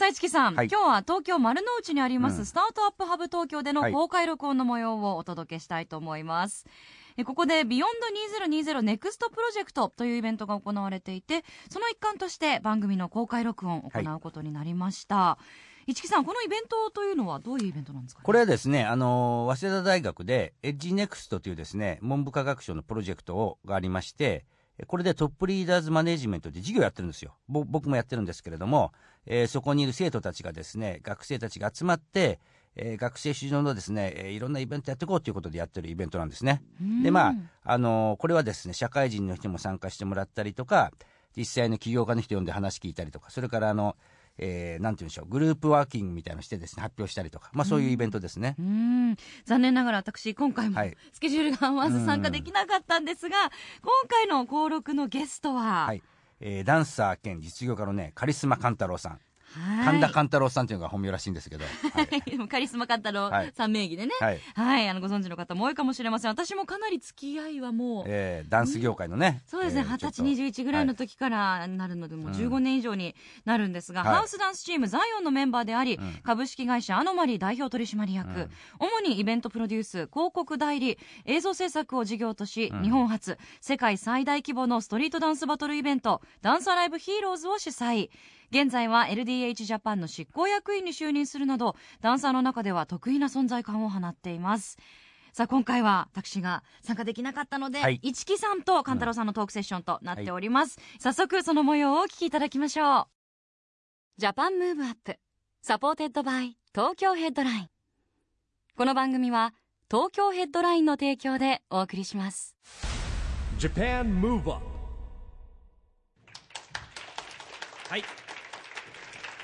さあ、一木さん、はい。今日は東京丸の内にあります、うん。スタートアップハブ東京でのはい。公開録音の模様をお届けしたいと思います。えここで beyond 2020 NEXT PROJECT というイベントが行われていて、その一環として番組の公開録音を行うことになりました。一木さん、このイベントというのはどういうイベントなんですか、ね、これはですねあの早稲田大学でエッジネクストというですね文部科学省のプロジェクトをがありましてこれでトップリーダーズマネジメントで授業やってるんですよぼ僕もやってるんですけれども、えーそこにいる生徒たちがですね学生たちが集まって、えー学生主導のですね、えーいろんなイベントやっていこうということでやってるイベントなんですね。うんでまあ、あのこれはですね社会人の人も参加してもらったりとか実際の起業家の人呼んで話聞いたりとかそれからあの、えーなんて言うんでしょうグループワーキングみたいなのしてですね発表したりとか、まあ、そういうイベントですね。うーん。残念ながら私今回もはい。スケジュールが合わず参加できなかったんですが、今回の登録のゲストは、はい。えーダンサー兼実業家のねカリスマ勘太郎さん、はい神田勘太郎さんというのが本名らしいんですけど、はいカリスマカンタロはい。ウさん名義でね、はい。はい、あのご存知の方も多いかもしれません。私もかなり付き合いはもう、えーダンス業界のね、そうですね、えー二十歳、ちょっと。21ぐらいの時からなるので、もううん15年以上になるんですが、はいハウスダンスチームザイオンのメンバーであり、うん。株式会社アノマリ代表取締役、うん。主にイベントプロデュース、広告代理、映像制作を事業とし、うん。日本初、世界最大規模のストリートダンスバトルイベント、ダンスアライブヒーローズを主催。現在は LDH ジャパンの執行役員に就任するなど、ダンサーの中では特異な存在感を放っています。さあ今回は私が参加できなかったので、はい。一木さんとカンタロウさんのトークセッションとなっております、早速その模様をお聞きいただきましょう。 JAPAN MOVE UP SUPPORTED BY TOKYO HEADLINE。この番組は東京ヘッドラインの提供でお送りします。JAPAN MOVE UP はい。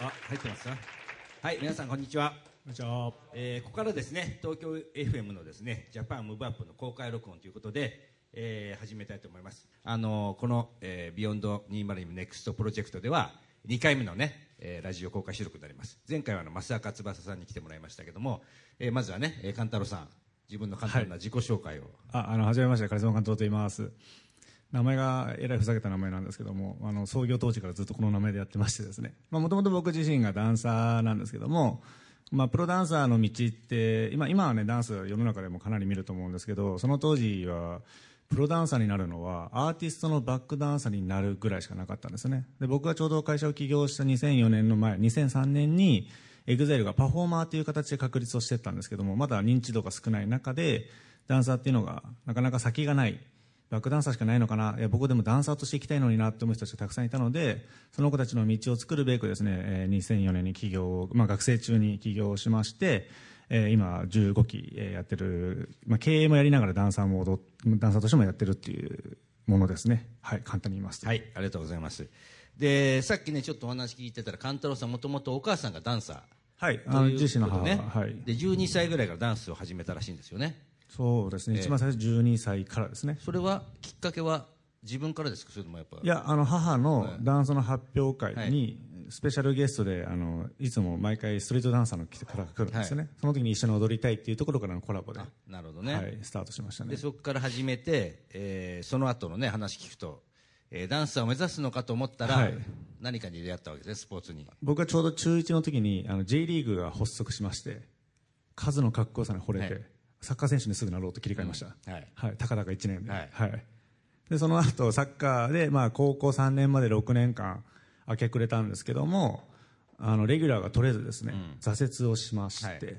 あ、入ってますか？はい、皆さんこんにちは。こんにちは。えーここからですね、東京 FM のですね、 JAPAN MOVE UP の公開録音ということで、えー始めたいと思います。あのーこの、えー、 beyond 2020 NEXT PROJECT では、2回目のね、えーラジオ公開収録になります。前回はあの、益若つばささんに来てもらいましたけども、えーまずはね、えー、カンタロウさん、自分の簡単な自己紹介を。あ、あの、はじめまして、カリスマ監督と言います。名前がえらいふざけた名前なんですけども、あの、創業当時からずっとこの名前でやってましてですね。もともと僕自身がダンサーなんですけども、まあ、プロダンサーの道って、今、今はね、ダンス世の中でもかなり見ると思うんですけど、その当時は、プロダンサーになるのは、アーティストのバックダンサーになるぐらいしかなかったんですね。で、僕がちょうど会社を起業した2004年の前、2003年に、EXILE がパフォーマーという形で確立をしていったんですけども、まだ認知度が少ない中で、ダンサーっていうのがなかなか先がない。バックダンサーしかないのかな？いや、僕でもダンサーとしていきたいのになって思う人たちがたくさんいたので、その子たちの道を作るべくですね、えー2004年に起業を、まあ学生中に起業をしまして、えー今15期えーやってる、まあ経営もやりながらダンサーもダンサーとしてもやってるっていうものですね。はい、簡単に言いますと。はい、ありがとうございます。で、さっきね、ちょっとお話聞いてたら、勘太郎さんもともとお母さんがダンサー。はい、あの自身の母は、はい。で12歳ぐらいからダンスを始めたらしいんですよねそうですね、ええ。一番最初12歳からですね。それはきっかけは自分からですか？それともやっぱ。いや、あの、母のダンスの発表会はい。に、スペシャルゲストで、あの、いつも毎回ストリートダンサーの方が来るんですよね。その時に一緒に踊りたいっていうところからのコラボで、はなるほどね、い、スタートしましたね。で。そこから始めて、えーその後のね話聞くと、えーダンサーを目指すのかと思ったら、はい。何かに出会ったわけですねスポーツに。僕はちょうど中1の時に、あの、J リーグが発足しまして、数のかっこよさに惚れて、はいサッカー選手にすぐなろうと切り替えました。うんはいはい。たかだか1年で。はいで、その後、サッカーで、まあ、高校3年まで6年間、明け暮れたんですけども、あの、レギュラーが取れずですね、挫折をしまして、はい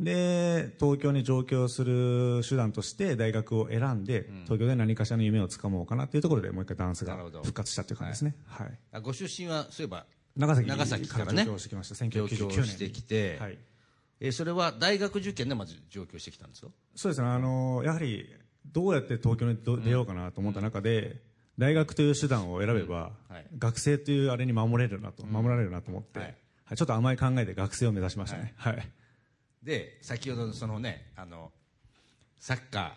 で、東京に上京する手段として大学を選んで、東京で何かしらの夢をつかもうかなっていうところでもう一回ダンスが復活したっていう感じですね。はい。あご出身はそういえば長崎長崎からね上京してきました。上京1999年。してきて、はい。えーそれは大学受験でまず上京してきたんですよ。そうですね、あのやはりどうやって東京にど出ようかなと思った中で、大学という手段を選べば、はい。学生というあれに守れるなと、守られるなと思って、ははいいちょっと甘い考えで学生を目指しましたね。はい。で先ほどのそのねあのサッカ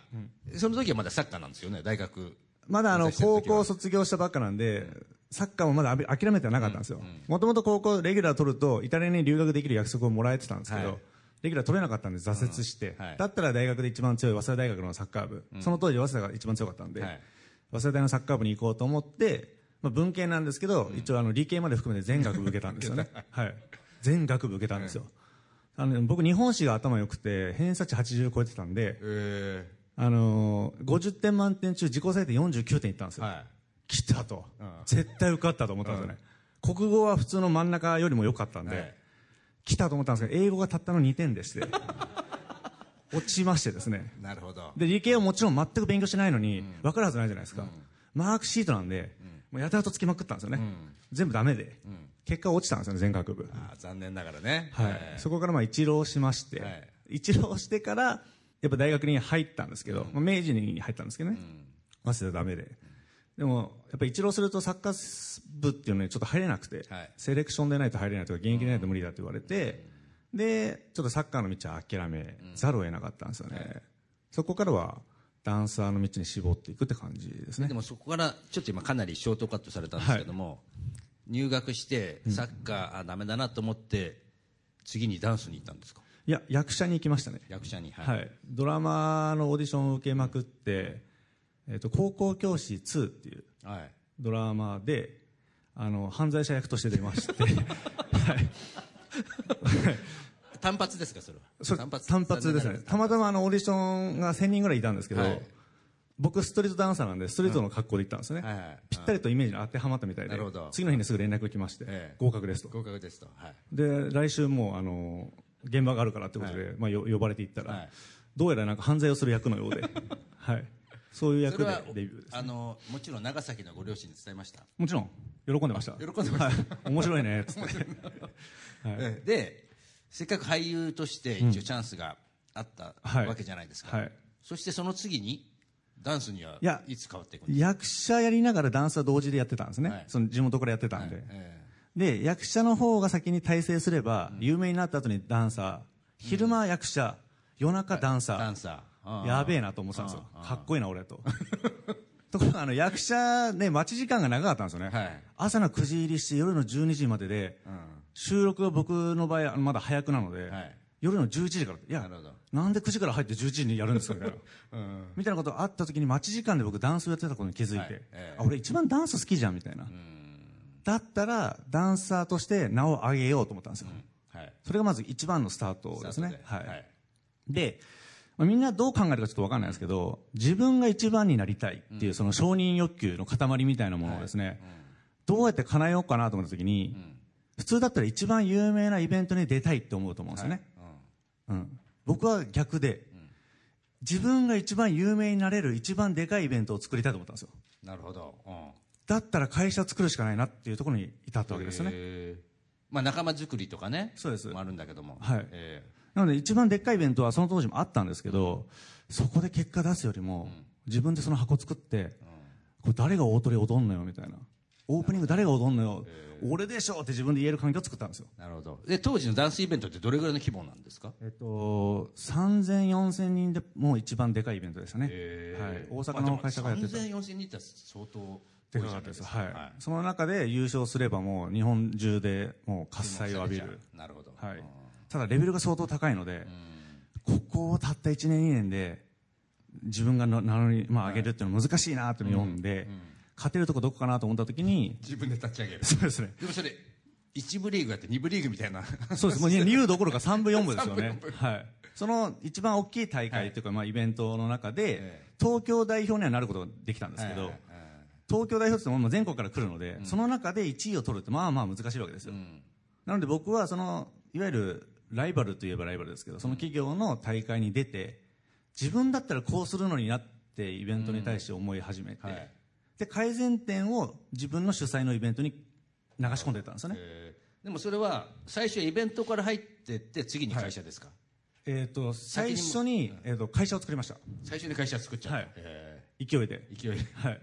ー、その時はまだサッカーなんですよね大学。まだあの高校卒業したばっかなんで、サッカーもまだ諦めてはなかったんですよ。もともと高校レギュラー取ると、イタリアに留学できる約束をもらえてたんですけど、はい。レギュラー取れなかったんで挫折して、だったら大学で一番強い早稲田大学のサッカー部、その当時早稲田が一番強かったんで、はい。早稲田大のサッカー部に行こうと思って、まあ、文系なんですけど、一応あの理系まで含めて全学部受けたんですよね。はい。全学部受けたんですよ。あの僕日本史が頭良くて、偏差値80超えてたんで、えあのー、50点満点中自己採点49点いったんですよ。ーは来たと、うん。絶対受かったと思ったんですよね、国語は普通の真ん中よりも良かったんで、はい。来たと思ったんですけど英語がたったの2点でして 落ちましてですね。いなるほど。で理系はもちろん全く勉強してないのに、分かるはずないじゃないですか、マークシートなんで、もうやたらとつきまくったんですよね、全部ダメで、結果落ちたんですよね全学部。あー残念ながらね。はい。えーそこからまあ一浪しまして、はい。一浪してからやっぱ大学に入ったんですけど、まあ明治に入ったんですけどね、早稲田ダメででもやっぱ一浪するとサッカー部っていうのにちょっと入れなくて、はい。セレクションでないと入れないとか現役でないと無理だって言われて、でちょっとサッカーの道は諦めざるを得なかったんですよね、そこからはダンサーの道に絞っていくって感じですね。でもそこからちょっと今かなりショートカットされたんですけども、入学してサッカー、あダメだなと思って次にダンスに行ったんですか？いや役者に行きましたね。役者にはい、ドラマのオーディションを受けまくって「えっと高校教師2」っていうはい。ドラマであの犯罪者役として出まして、はい、単発ですかそれは？それ単発？ですね。たまたまあのオーディションが1000人ぐらいいたんですけど、はい。僕ストリートダンサーなんでストリートの格好で行ったんですよね、はい。はい。ぴったりとイメージに当てはまったみたいで次の日にすぐ連絡が来まして、ええ。合格ですと。合格ですと。はい。で来週もうあの現場があるからってことで、まあ、よ呼ばれていったら、はい。どうやらなんか犯罪をする役のようで、はい、そういう役でデビューですあのもちろん長崎のご両親に伝えました。もちろん。喜んでました。喜んでました。はい、面白いねっつって。えでせっかく俳優として一応チャンスがあったはい。わけじゃないですか、はい。そしてその次にダンスにはいつ変わっていくんです役者やりながらダンスは同時でやってたんですね、はい。その地元からやってたか、んで、はい。えで役者の方が先に大成すれば、有名になった後にダンサー。昼間役者夜中ダンサー、えダンサーやべえなと思ってたんですよ。かっこいいな俺と。ところがあの役者ね待ち時間が長かったんですよね、はい。朝の9時入りして夜の12時までで、収録が僕の場合まだ早くなので、はい。夜の11時からいやなんで9時から入って11時にやるんですかみたいな。うん。みたいなことあった時に待ち時間で僕ダンスをやってたことに気づいて、はい。ええ。あ俺一番ダンス好きじゃんみたいな、だったらダンサーとして名を上げようと思ったんですよ、はい。それがまず一番のスタートですね。はい、で、まあみんなどう考えるかちょっと分かんないですけど自分が一番になりたいっていうその承認欲求の塊みたいなものをですね、どうやって叶えようかなと思った時に、普通だったら一番有名なイベントに出たいって思うと思うんですよね、うん、僕は逆で、自分が一番有名になれる一番でかいイベントを作りたいと思ったんですよ。なるほど、うん。だったら会社作るしかないなっていうところに至ったわけですね。へー。まあ、仲間作りとかね。そうです。もあるんだけども、はい。えなので一番でっかいイベントはその当時もあったんですけど、そこで結果出すよりも、自分でその箱作って、これ誰が大鳥踊んのよみたいな。オープニング誰が踊んのよ、俺でしょって自分で言える環境を作ったんですよ。ーなるほどで当時のダンスイベントってどれぐらいの規模なんですか？えっと、3000、4000人でもう一番でかいイベントでしたね。へはいー。大阪の会社がやってた。3000、4000人って相当でかかったです。多いじゃないはい。その中で優勝すればもう日本中でもう喝采を浴びる。なるほど、はい。ただレベルが相当高いので、ここをたった1年2年で自分がな名乗り、まあ、上げるっていうのは難しいなと読んで、勝てるとこどこかなと思った時に、自分で立ち上げるそうですね。でもそれ1部リーグやって2部リーグみたいなそうです。もう2部どころか3部4部ですよね。はい。その一番大きい大会というか、まあイベントの中でえ、東京代表にはなることができたんですけど東京代表ってもう全国から来るので、その中で1位を取るってまあまあ難しいわけですよ。なので僕はその、いわゆるライバルといえばライバルですけど、その企業の大会に出て、自分だったらこうするのになってイベントに対して思い始めて、はいで、改善点を自分の主催のイベントに流し込んでいったんですよね。えーでもそれは最初イベントから入ってって次に会社ですか、えっ、と、最初に、えっ、と、会社を作りました。最初に会社作っちゃう、はいえ勢いで。ー勢いはい。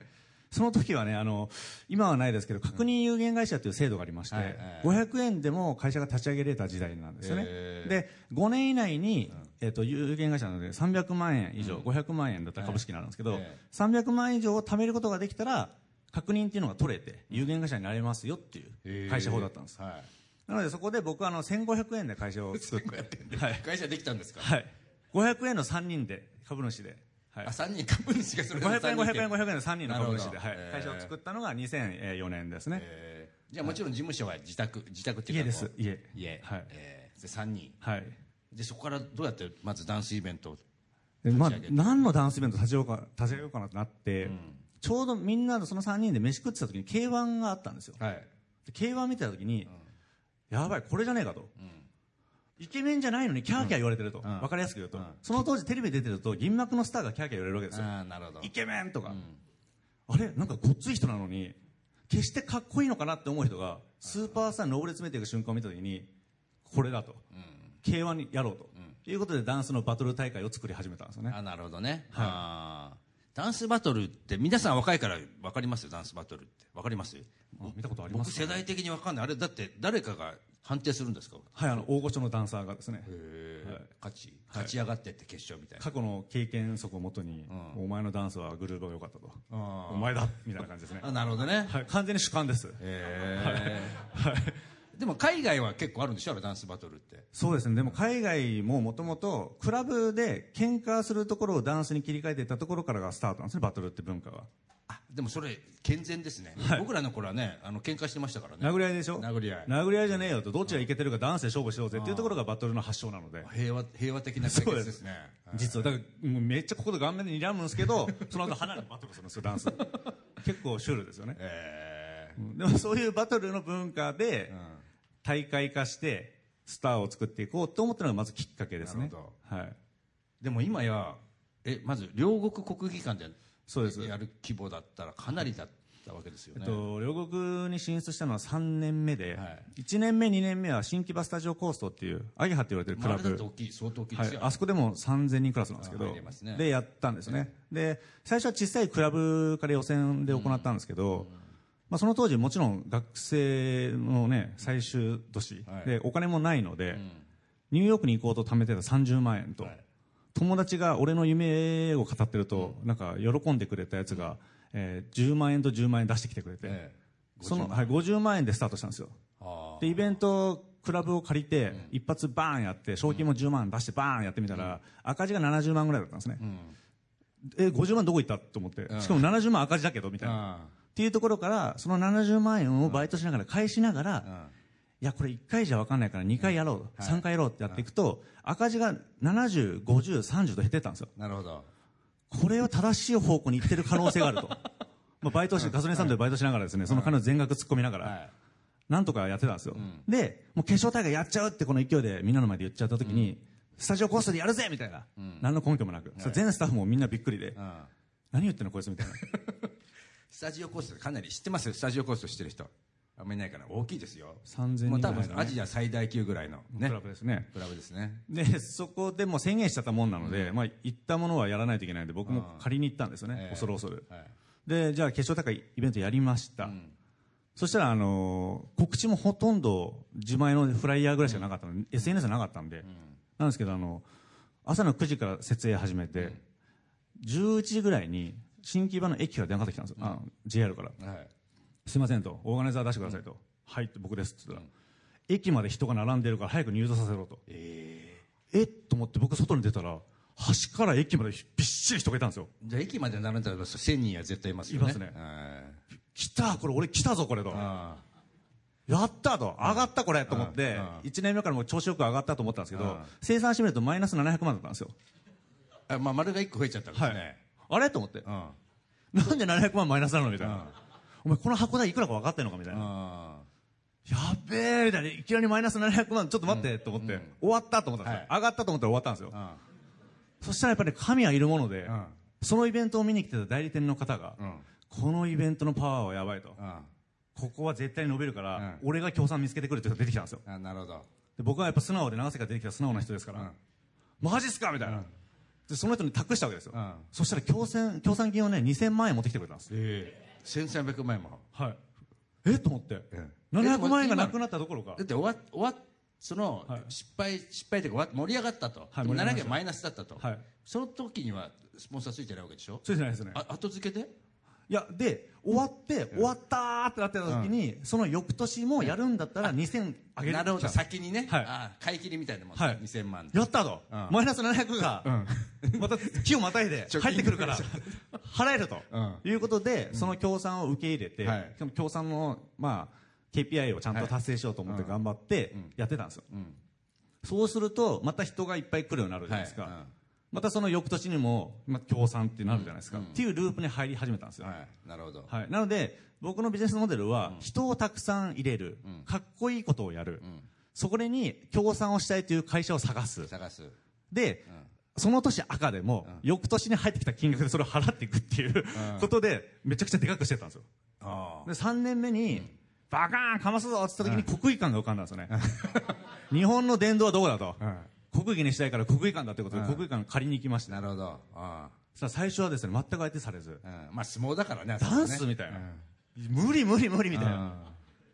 その時はねあの今はないですけど確認有限会社という制度がありまして、はいはい500円でも会社が立ち上げれた時代なんですよね、で5年以内に、えっと有限会社なので300万円以上、500万円だったら株式になるんですけど、はいえ300万円以上を貯めることができたら確認っていうのが取れて有限会社になれますよっていう会社法だったんです、はい。なのでそこで僕はあの1500円で会社を作って、はい。会社できたんですか？はい、500円の3人で株主で、はい。あ、三人株主がそれぞれ500円、500円、500円の3人の株主で、はい。へー会社を作ったのが2004年ですね。えー。じゃあもちろん事務所は自宅自宅っていうか家です。家。家。はい。えー。で三人。はい。でそこからどうやってまずダンスイベントをでまあ何のダンスイベント立ち上げようか立ち上げようかなってなって、ちょうどみんなのその3人で飯食ってた時に K1 があったんですよ。はい。で K1 見てた時に、やばい、これじゃねえかと。イケメンじゃないのにキャーキャー言われてると。わ、かりやすく言うと、その当時テレビ出てると銀幕のスターがキャーキャー言われるわけですよ。なるほど。イケメンとか、あれ？なんかごっつい人なのに決してかっこいいのかなって思う人がスーパースターに上り詰めていく瞬間を見た時にこれだと、K1 にやろうと、いうことでダンスのバトル大会を作り始めたんですよね。あなるほどね、あー。ダンスバトルって皆さん若いから分かりますよダンスバトルって。分かります？あ見たことありますか僕世代的に分かんない。あれだって誰かが判定するんですか？はいあの大御所のダンサーがですね。へー。勝ち勝ち上がってって決勝みたいな。過去の経験則をもとに、お前のダンスはグルーヴが良かったと。あお前だみたいな感じですね。あなるほどね。はい。完全に主観です。へー。でも海外は結構あるんでしょ？ダンスバトルって。そうですね。でも海外ももともとクラブで喧嘩するところをダンスに切り替えていったところからがスタートなんですねバトルって文化が。あでもそれ健全ですね、僕らの頃はねあの喧嘩してましたからね。殴り合いでしょ？殴り合い。殴り合いじゃねえよと。どっちがいけてるかダンスで勝負しようぜっていうところがバトルの発祥なので。平和平和的な解決ですね。実はだからもうめっちゃここで顔面で睨むんですけどその後離れてバトルするんですよダンス。結構シュールですよね。えうん。でもそういうバトルの文化で大会化してスターを作っていこうと思ったのがまずきっかけですね。なるほはい。ーでも今やえまず両国国技館でそうです。やる規模だったらかなりだったわけですよね、えっと、両国に進出したのは3年目で、はい。1年目、2年目は新木場スタジオコーストっていう、アゲハって言われてるクまあ、ラブ。あれだって大、きい相当大きいですよ、、はい。あそこでも3000人クラスなんですけあどね、で、やったんですね。で、最初は小さいクラブから予選で行ったんですけど、まあ、その当時もちろん学生のね、最終年はい。で、お金もないので、ニューヨークに行こうと貯めてた30万円と、はい友達が俺の夢を語ってると、なんか喜んでくれたやつが、えー10万円と10万円出してきてくれて、ええ。その、はい、50万円でスタートしたんですよ。あで、イベント、クラブを借りて、一発バーンやって、賞金も10万出してバーンやってみたら、赤字が70万ぐらいだったんですね。え、50万どこ行ったと思って。しかも70万赤字だけど、みたいな。あっていうところから、その70万円をバイトしながら返しながら、いや、これ1回じゃ分かんないから2回やろう、3回やろうってやっていくと、赤字が70、50、30と減ってったんですよ。なるほどこれは正しい方向に行ってる可能性があると。まあ、バイトして、ガソリンスタンドでバイトしながらですね、その金を全額突っ込みながら、はいなんとかやってたんですよ。で、もう決勝大会やっちゃうってこの勢いでみんなの前で言っちゃった時に、スタジオコーストでやるぜみたいな。何の根拠もなく。それ全スタッフもみんなびっくりで、うん何言ってんのこいつみたいな。スタジオコーストかなり知ってますスタジオコースト知ってる人あんまりいないから大きいですよ。3000もう多人ぐらいのね。分アジア最大級ぐらいのね。クラブですね。クラブですね。で、そこでもう宣言しちゃったもんなので、まあ、行ったものはやらないといけないので、僕も借りに行ったんですよね。ええ。恐る恐る。はい。で、じゃあ決勝大会イベントやりました。そしたら、あのー告知もほとんど自前のフライヤーぐらいしかなかったの。で、SNS なかったんで、なんですけど、あの、朝の9時から設営始めて、11時ぐらいに、新木場の駅から電話かかってきたんですよ。あ JR から。はいすいませんと、オーガナイザー出してくださいと。はいって僕ですって言ったら、駅まで人が並んでるから早く入場させろと。えと思って僕外に出たら、端から駅までびっしり人がいたんですよ。じゃあ駅まで並んだら1000人は絶対いますよね。いますね。はい来たこれ俺来たぞこれと。あやったと。上がったこれと思ってうん。うん、1年目からもう調子よく上がったと思ったんですけどうん、生産してみるとマイナス700万だったんですよ。ああまあ丸が1個増えちゃったんですはい。ね。あれ？と思って。うん。なんで700万マイナスなの？みたいな。お前この箱代いくらか分かってんのかみたいな。あやっべえみたいな。いきなりマイナス700万、ちょっと待って、と思って、終わったと思ったんですよ。は上がったと思ったら終わったんですよ。あそしたらやっぱり神はいるもので、ん。そのイベントを見に来てた代理店の方が、うん。このイベントのパワーはやばいと。あここは絶対に伸びるから、うん。俺が協賛見つけてくるって人が出てきたんですよ。あなるほど。で僕はやっぱ素直で長瀬から出てきた素直な人ですから、うん。マジっすかみたいな、でその人に託したわけですよ、うん。そしたら協賛協賛金をね2000万円持ってきてくれたんですえ1300万円もはい。え？と思って、うん700万円がなくなったどころか。だって終わ終わその、はい。失敗失敗というか盛り上がったと、はいでも盛り上がりました。700円マイナスだったと、はい。その時にはスポンサーついてないわけでしょ？そうじゃないですね。あ後付けで？いやで終わって、終わったーってなってた時に、その翌年もやるんだったら2000あげる。なるほど。先にね、はい。あ買い切りみたいなもん、はい。2000万で。やったと、うん。マイナス700が、また木をまたいで貯金入ってくるから払えると、うん。いうことで、その協賛を受け入れて、はい。しかも協賛の、まあ、KPI をちゃんと達成しようと思って頑張ってやってたんですよ、ん。そうするとまた人がいっぱい来るようになるじゃないですか、はい。うんまたその翌年にも、まあ、協賛ってなるじゃないですか、うん。っていうループに入り始めたんですよ、はい。なるほど、はい、なので僕のビジネスモデルは人をたくさん入れる、ん。かっこいいことをやる、ん。そこに協賛をしたいという会社を探す。探す。で、その年赤でも、翌年に入ってきた金額でそれを払っていくっていう、ことでめちゃくちゃでかくしてたんですよ。あで3年目に、バカーンかますぞって言った時に国技館が浮かんだんですよね。日本の殿堂はどこだと、国技にしたいから国技館だということで、国技館借りに行きましたなるほど。あさあ最初はですね全く相手されず、まあ相撲だからねダンスみたいな、無理無理無理みたいな、うん。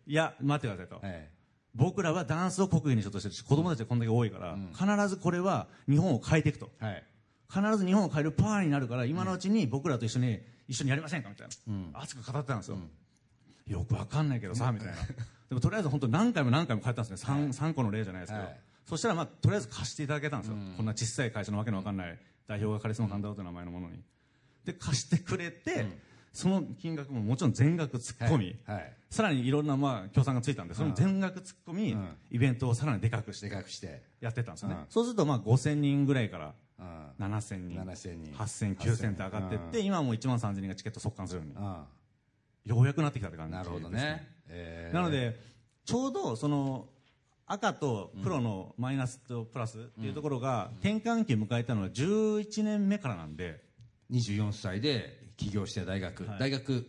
いや待ってくださいと、はい僕らはダンスを国技にしようとしてるし子供たちがこんだけ多いから、必ずこれは日本を変えていくと。はい。必ず日本を変えるパワーになるから今のうちに僕らと一緒に一緒にやりませんか？みたいな、熱く語ってたんですよ、よくわかんないけどさみたいな。でもとりあえず本当何回も何回も変えたんですね。3, 三個の例じゃないですけど、はいそしたらまあとりあえず貸していただけたんですよ、こんな小さい会社のわけのわかんない代表がカリスマカンダロという名前のものに。で貸してくれて、その金額ももちろん全額突っ込み、はい。はい。さらにいろんなまあ協賛がついたんでその全額突っ込み、イベントをさらにでかくしてでかくして。やってたんですよね、うん。そうするとまあ5000人ぐらいからうん。7000人7000人。8000、9000って上がってって、今はもう1万3000人がチケット速乾するように、あようやくなってきたって感じなるほどですね、えー。なので、ちょうどその赤と黒のマイナスとプラスっていうところが、転換期を迎えたのは11年目からなんで、24歳で起業して大学、はい。大学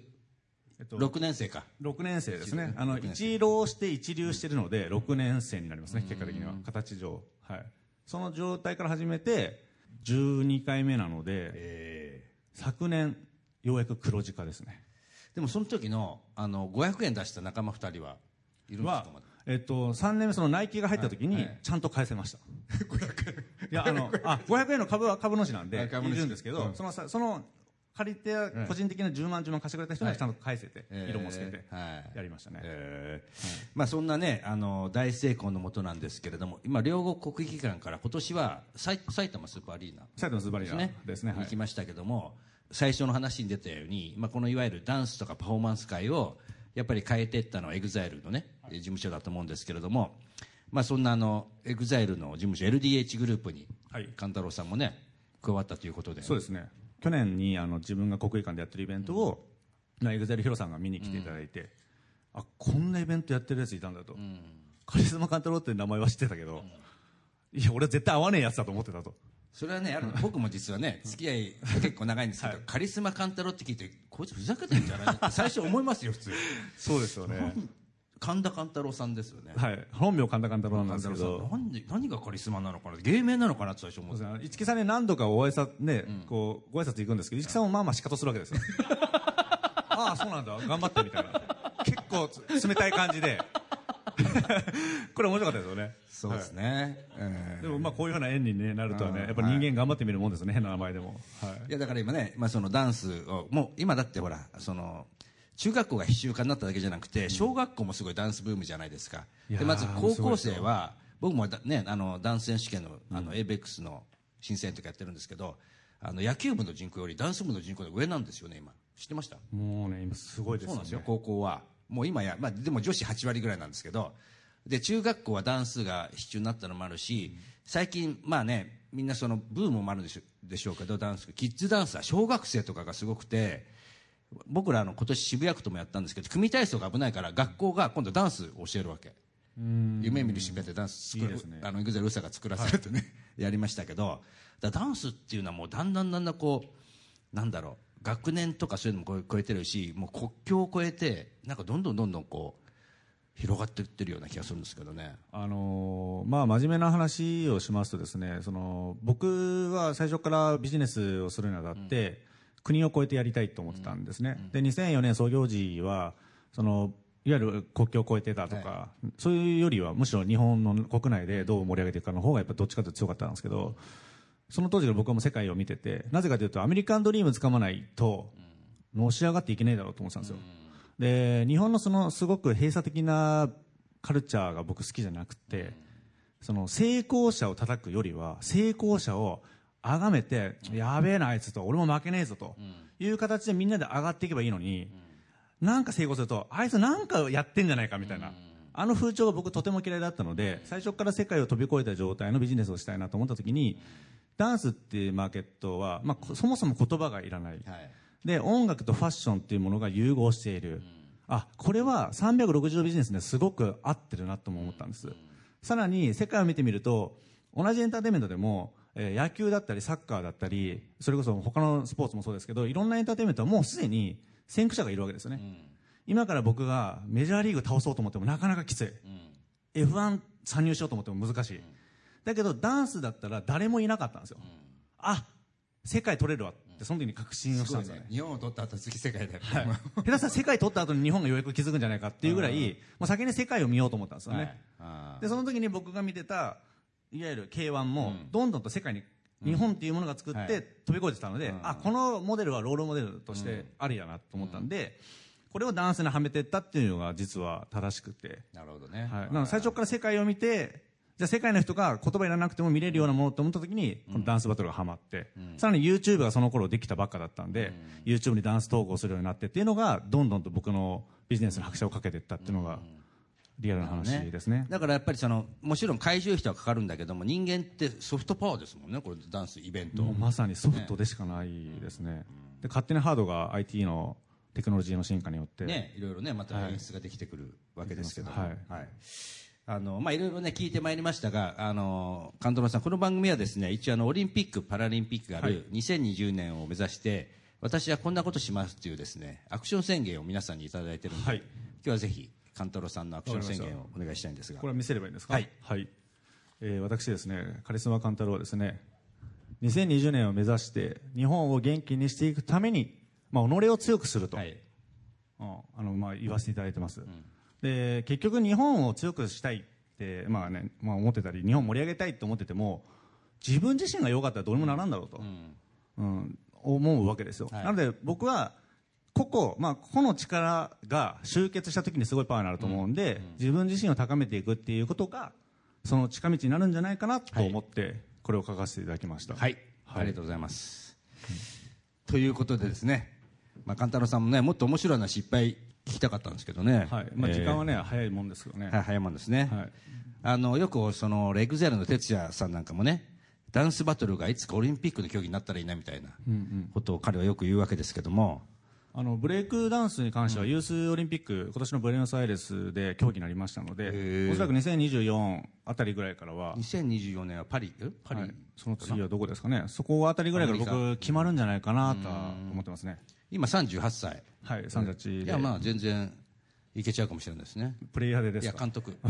えっと、6年生か。6年生ですね、一あの一浪して一流してるので、6年生になりますね、結果的には、形上、はい、その状態から始めて、12回目なので、え。昨年、ようやく黒字化ですね。ーでもその時のあの500円出した仲間2人はいるんですはか？まだ、えっと、3年目、そのナイキが入った時にちゃんと返せました。いや、あの、あ、500円の株は株主なんで、いるんですけど、うん。そのさ、その、借り手、個人的な10万、10万貸してくれた人にはちゃんと返せて、えー色もつけて、はい。やりましたね。えー。まあ、そんなねあの大成功のもとなんですけれども今両国国技館から今年は埼埼玉スーパーアリーナサイドのズバリラですね。ですね。はい。行きましたけども最初の話に出たように、まあ、このいわゆるダンスとかパフォーマンス界をやっぱり変えていったのは EXILE のね事務所だと思うんですけれども、まあ、そんなあの EXILE の事務所 LDH グループにはい。カンタロウさんもね加わったということで。そうですね。去年にあの自分が国技館でやってるイベントを、まあ EXILE HIRO さんが見に来ていただいて、あ、こんなイベントやってるやついたんだと。カリスマカンタロウって名前は知ってたけど、いや、俺は絶対合わねえやつだと思ってたと。それはねあの 僕も実はね付き合い結構長いんですけど、カリスマカンタロウって聞いてこいつふざけてんじゃないって最初思いますよ普通。そうですよね。神田勘太郎さんですよねはい。本名神田カンタロウなん勘ですけど、太郎さん何で何がカリスマなのかな？芸名なのかなって最初思ってそうですね。市木さんに何度かお挨拶ね、こう、ご挨拶行くんですけど、市木さんもまあまあ仕方するわけですよ。ああ、そうなんだ。頑張ってみたいな。結構つ冷たい感じで。これ面白かったですよね。そうですね、えでもまあこういうふうな縁に、ね、なるとはね、やっぱ人間頑張ってみるもんですね、変な名前でも。はいーいやだから今ね、まあ、そのダンスをもう今だってほらその中学校が必修化になっただけじゃなくて小学校もすごいダンスブームじゃないですか。いやーでまず高校生は僕もだ、ね、あのダンス選手権のあの ABEX の審査員とかやってるんですけどあの野球部の人口よりダンス部の人口が上なんですよね今。知ってました？もうね、今すごいですよね。そうなんですよ、高校は。もう今や、まあ、でも女子8割ぐらいなんですけど、で、中学校はダンスが必修になったのもあるし、最近、まあね、みんなそのブームもあるでしょでしょうけど、ダンス、キッズダンスは小学生とかがすごくて、僕らあの今年渋谷区ともやったんですけど、組体操が危ないから学校が今度ダンスを教えるわけ。夢見る渋谷でダンス作るいいねあの、イグゼルウサが作らせるとね、やりましたけど、ダンスっていうのはもうだんだんだんだんこう、なんだろう、学年とかそういうのも超えてるし、もう国境を越えて、なんかどんどんどんどんこう、広がっていってるような気がするんですけどね。あのーまあ、真面目な話をしますとですねその僕は最初からビジネスをするにあたって、国を越えてやりたいと思ってたんですね、で2004年創業時はそのいわゆる国境を越えてたとか、そういうよりはむしろ日本の国内でどう盛り上げていくかの方がやっぱどっちかというと強かったんですけどその当時から僕はもう世界を見ててなぜかというとアメリカンドリームつかまないとのし上がっていけないだろうと思ってたんですよ、で日本のそのすごく閉鎖的なカルチャーが僕好きじゃなくて、その成功者を叩くよりは成功者を崇めて、やべえなあいつと俺も負けねえぞという形でみんなで上がっていけばいいのに、なんか成功するとあいつなんかやってんじゃないかみたいな、あの風潮が僕とても嫌いだったので最初から世界を飛び越えた状態のビジネスをしたいなと思った時にダンスっていうマーケットは、まあ、そもそも言葉がいらない、で音楽とファッションっていうものが融合している、あこれは360度ビジネスですごく合ってるなとも思ったんです、さらに世界を見てみると同じエンターテインメントでも、えー野球だったりサッカーだったりそれこそ他のスポーツもそうですけどいろんなエンターテインメントはもうすでに先駆者がいるわけですよね、今から僕がメジャーリーグ倒そうと思ってもなかなかきつい、F1 参入しようと思っても難しい、だけどダンスだったら誰もいなかったんですよ、あ世界取れるわってその時に確信をしたんですよね。日本を取った後次世界だよ、はい、下手したら世界取った後に日本がようやく気づくんじゃないかっていうぐらい、もう先に世界を見ようと思ったんですよね、はいでその時に僕が見てたいわゆる K1 もどんどんと世界に日本っていうものが作っはい。て飛び越えてたので、あこのモデルはロールモデルとしてありだなと思ったんで、これをダンスにはめてったっていうのが実は正しくて、なるほどね、はい、なので最初から世界を見てじゃあ世界の人が言葉いらなくても見れるようなものと思った時にこのダンスバトルがハマって、さらに YouTube がその頃できたばっかだったんで、YouTube にダンス投稿するようになってっていうのがどんどんと僕のビジネスに拍車をかけていったっていうのがリアルな話ですね。だからやっぱりそのもちろん回収費とはかかるんだけども人間ってソフトパワーですもんねこれダンスイベント、まさにソフトでしかないですね。で勝手にハードが IT のテクノロジーの進化によって、ねいろいろねまた演出ができてくるわけですけども、はい。はい。あのまあいろいろね聞いてまいりましたがあの監督さんこの番組はですね一応あのオリンピックパラリンピックがある2020年を目指して私はこんなことしますっていうですねアクション宣言を皆さんにいただいてるんで、はい。今日はぜひ監督さんのアクション宣言をお願いしたいんですが。これは見せればいいんですか？はい、えー私ですねカリスマカンタロウはですね2020年を目指して日本を元気にしていくために、まあ、己を強くすると、はい。うん。あのまあ、言わせていただいてます、で結局日本を強くしたいって、まあねまあ、思ってたり日本を盛り上げたいと思ってても自分自身が良かったらどうにもならんだろうと、うん。思うわけですよ、はい。なので僕は個々、まあ、個の力が集結した時にすごいパワーになると思うんで、自分自身を高めていくっていうことがその近道になるんじゃないかなと思って、これを書かせていただきました。はい、はい。ありがとうございます。ということでですね、まあ、勘太郎さんもね、もっと面白い話いっぱい聞きたかったんですけどね。はい。まあ、えー。時間はね、早いもんですけどね、はい早いもんですね。はい。あの、よくその、レグゼルの哲也さんなんかもね、ダンスバトルがいつかオリンピックの競技になったらいいなみたいなことを彼はよく言うわけですけども、あのブレイクダンスに関してはユースオリンピック、今年のブエノスアイレスで競技になりましたので、ー。おそらく2024あたりぐらいからは、2024年はパリ、えパリ、はいその次はどこですかね、そこあたりぐらいから僕、決まるんじゃないかなとは思ってますね、今38歳。はい、38で、いや、まあ全然いけちゃうかもしれないですね。プレイヤーででいや。監督。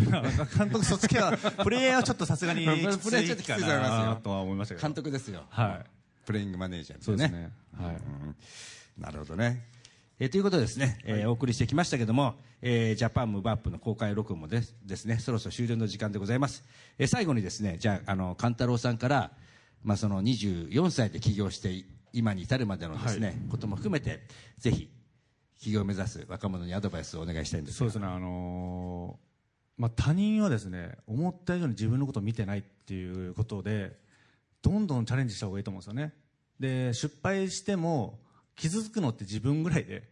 監督、そっち系は、プレイヤーはちょっとさすがに プレイヤーちょっときついと思いますなよとは思いましたけど、監督ですよ。はい、プレイングマネージャーそうですね、はい、なるほどね。えーということでですね、えーお送りしてきましたけども、えージャパンムーブアップの公開録音もですですね、そろそろ終了の時間でございます。えー最後にですね、じゃあ、あの、勘太郎さんから、まあ、その24歳で起業して、今に至るまでのですね、ことも含めて、ぜひ、起業を目指す若者にアドバイスをお願いしたいんですがそうですね、あのーまあ、他人はですね思った以上に自分のことを見てないっていうことでどんどんチャレンジした方がいいと思うんですよねで失敗しても傷つくのって自分ぐらいで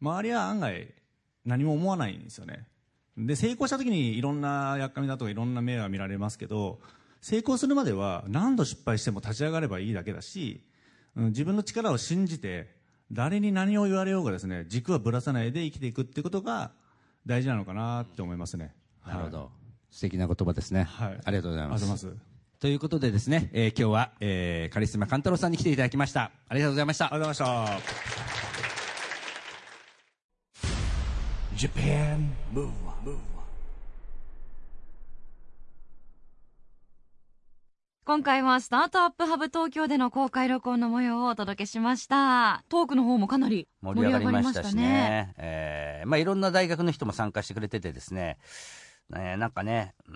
周りは案外何も思わないんですよねで成功した時にいろんなやっかみだとかいろんな目が見られますけど成功するまでは何度失敗しても立ち上がればいいだけだし、うん自分の力を信じて誰に何を言われようがですね軸はぶらさないで生きていくっていうことが大事なのかなって思いますね。なるほど。素敵な言葉ですね。はい。ありがとうございます。ありがとうございます。ということでですね、えー今日は、えーカリスマ勘太郎さんに来ていただきました。ありがとうございました。ありがとうございました。Japan Move Up, 今回はスタートアップハブ東京での公開録音の模様をお届けしましたトークの方もかなり盛り上がりましたしねえーまあ、いろんな大学の人も参加してくれててですね、えーなんかね、う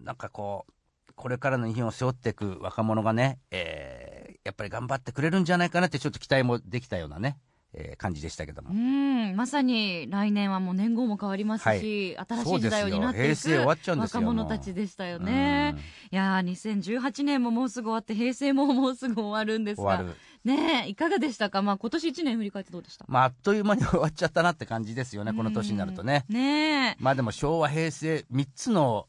ん、なんかこうこれからの日本を背負っていく若者がね、えーやっぱり頑張ってくれるんじゃないかなってちょっと期待もできたようなね、えー感じでしたけども。う。んまさに来年はもう年号も変わりますし、はい。新しい時代を担っていそうですよ。平成終わっちゃうんく若者たちでしたよね。うん。いやー2018年ももうすぐ終わって平成ももうすぐ終わるんですが終わる。ねえいかがでしたか？まあ今年1年振り返ってどうでした？まあ、あっという間に終わっちゃったなって感じですよね、この年になるとね。うん。ねえ。まあでも昭和、平成、3つの、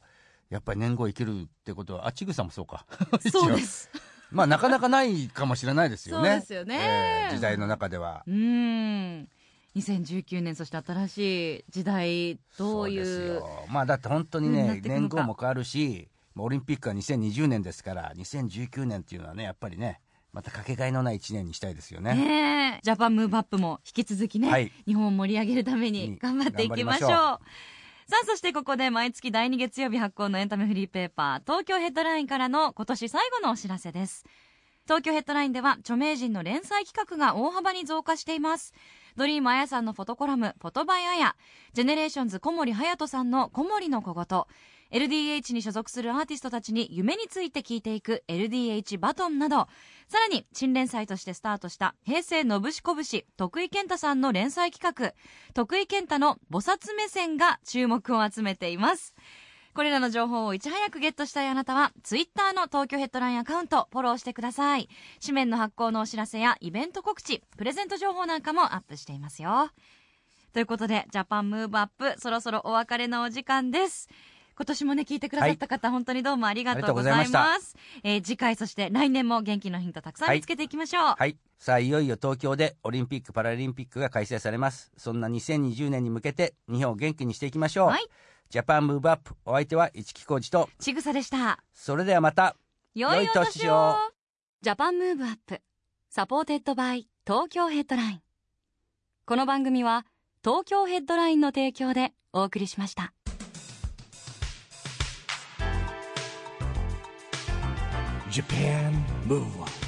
やっぱり年号生きるってことは、あ、ちぐさもそうか。そうですまあなかなかないかもしれないですよね。そうですよねえー時代の中では。うん2019年そして新しい時代どういそうですうよまあだって本当にね、年号も変わるし、オリンピックは2020年ですから、2019年っていうのはね、やっぱりね、またかけがえのない1年にしたいですよね。ねえジャパンムーブアップも引き続きね、はい日本を盛り上げるために頑張っていきましょう。さあ、そしてここで毎月第2月曜日発行のエンタメフリーペーパー、東京ヘッドラインからの今年最後のお知らせです。東京ヘッドラインでは著名人の連載企画が大幅に増加しています。ドリームあやさんのフォトコラム、 photo by あや、 GENERATIONS 小森隼人さんの小森の小言、LDH に所属するアーティストたちに夢について聞いていく LDH バトンなど、さらに新連載としてスタートした平成ノブシコブシ徳井健太さんの連載企画、徳井健太の菩薩目線が注目を集めています。これらの情報をいち早くゲットしたいあなたは、ツイッターの東京ヘッドラインアカウントフォローしてください。紙面の発行のお知らせやイベント告知、プレゼント情報なんかもアップしていますよ。ということで、ジャパンムーブアップ、そろそろお別れのお時間です。今年もね、聞いてくださった方、本当にどうもありがとうございまます。えー次回、そして来年も元気のヒントたくさん見つけていきましょう。はい。さあ、いよいよ東京でオリンピック・パラリンピックが開催されます。そんな2020年に向けて日本を元気にしていきましょう。はいジャパンムーブアップ。お相手は市木浩二と、ちぐさでした。それではまた。良いお年を Japan Move Up supported by 東京ヘッドラインこの番組は東京ヘッドラインの提供でお送りしました Japan. Move Up